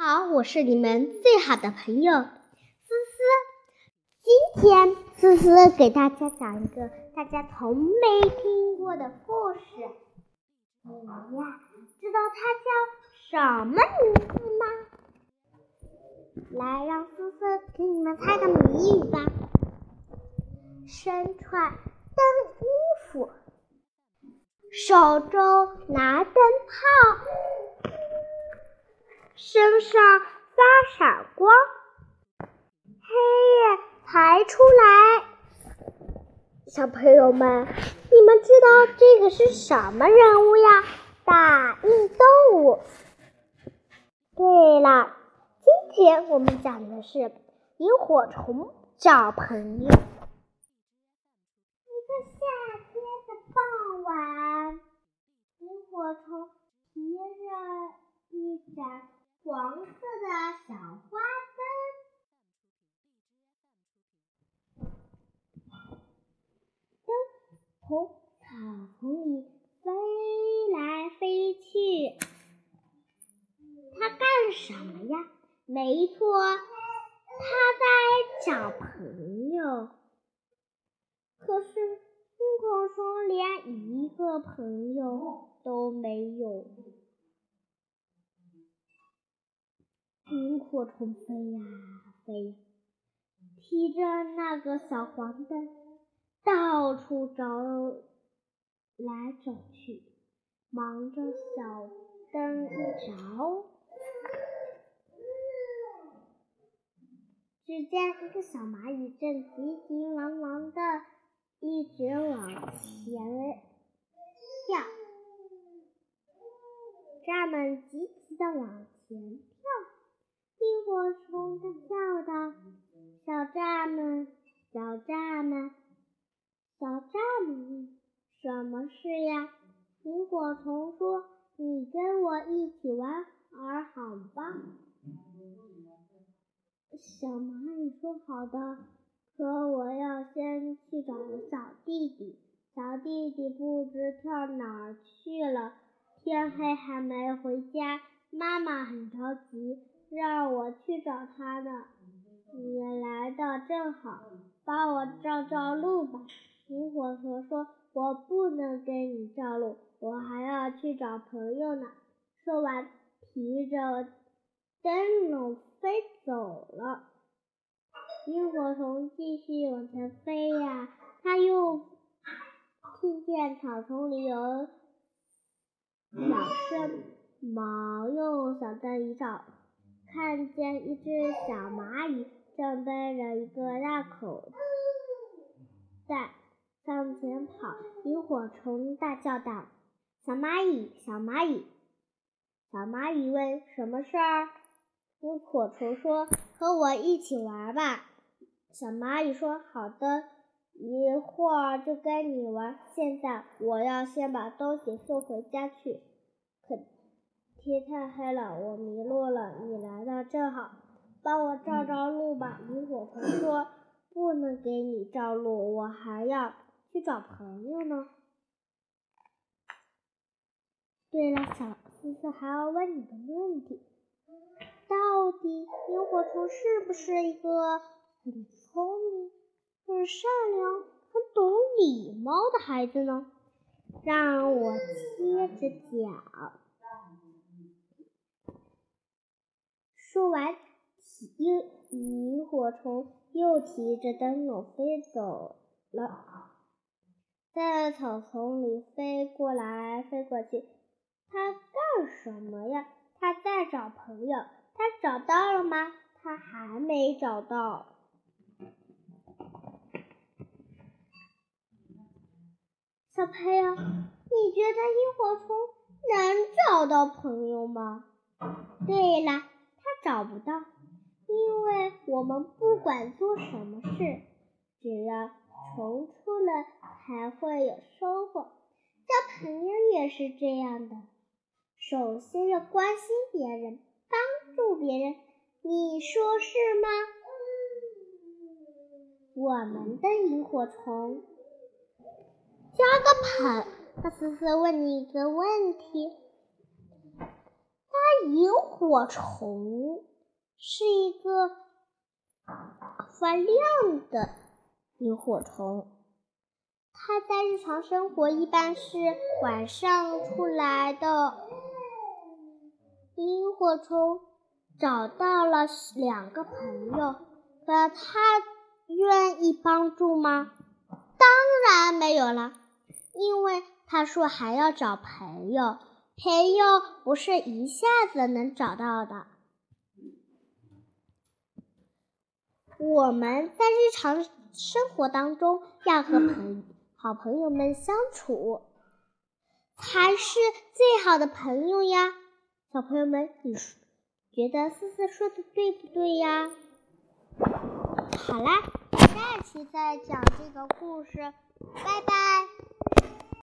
好，我是你们最好的朋友思思。今天思思给大家讲一个大家从没听过的故事。你呀，知道它叫什么名字吗？来，让思思给你们猜个谜语吧。身穿灯衣服，手中拿灯泡，身上发闪光，黑夜才出来。小朋友们，你们知道这个是什么人物呀？大印动物。对了，今天我们讲的是萤火虫找朋友。晚，萤火虫提着一盏黄色的小花灯，灯从草丛里飞来飞去。它干什么呀？没错，它在找朋友。可是。萤火虫连一个朋友都没有。萤火虫飞呀飞，提着那个小黄灯，到处找来找去，忙着小灯一着，只见一个小蚂蚁正急急忙忙的。一直往前跳，蚱蜢急急的往前跳，萤火虫的叫道：“小蚱蜢，小蚱蜢，小蚱蜢，什么事呀？”萤火虫说：“你跟我一起玩儿好吧？”小蚂蚁说：“好的。”可我要先去找小弟弟，小弟弟不知跳哪儿去了，天黑还没回家，妈妈很着急，让我去找他呢。你来的正好，帮我照照路吧。萤火虫说：“我不能给你照路，我还要去找朋友呢。”说完，提着灯笼飞走了。萤火虫继续往前飞呀，它又听见草丛里有小声，忙用小灯一照，看见一只小蚂蚁正背着一个大口袋向前跑。萤火虫大叫道：“小蚂蚁，小蚂蚁！”小蚂蚁问：“什么事儿？”萤火虫说：“和我一起玩吧。”小蚂蚁说：“好的，一会儿就跟你玩。现在我要先把东西送回家去。可天太黑了，我迷路了。你来的正好，帮我照照路吧。”萤火虫说：“不能给你照路，我还要去找朋友呢。”对了，小思思还要问你个问题：到底萤火虫是不是一个？很聪明、很善良、很懂礼貌的孩子呢？让我接着讲。说完，萤萤火虫又提着灯笼飞走了，在草丛里飞过来飞过去。它干什么呀？它在找朋友。它找到了吗？它还没找到。小朋友，你觉得萤火虫能找到朋友吗？对了，它找不到，因为我们不管做什么事，只要虫出了，才会有收获。交朋友也是这样的，首先要关心别人，帮助别人，你说是吗？我们的萤火虫。交个朋，那思思问你一个问题：那萤火虫是一个发亮的萤火虫，它在日常生活一般是晚上出来的。萤火虫找到了两个朋友，可他愿意帮助吗？当然没有了，因为他说还要找朋友，朋友不是一下子能找到的。我们在日常生活当中要和朋好朋友们相处，才是最好的朋友呀。小朋友们，你觉得思思说的对不对呀？好啦，下期再讲这个故事，拜拜。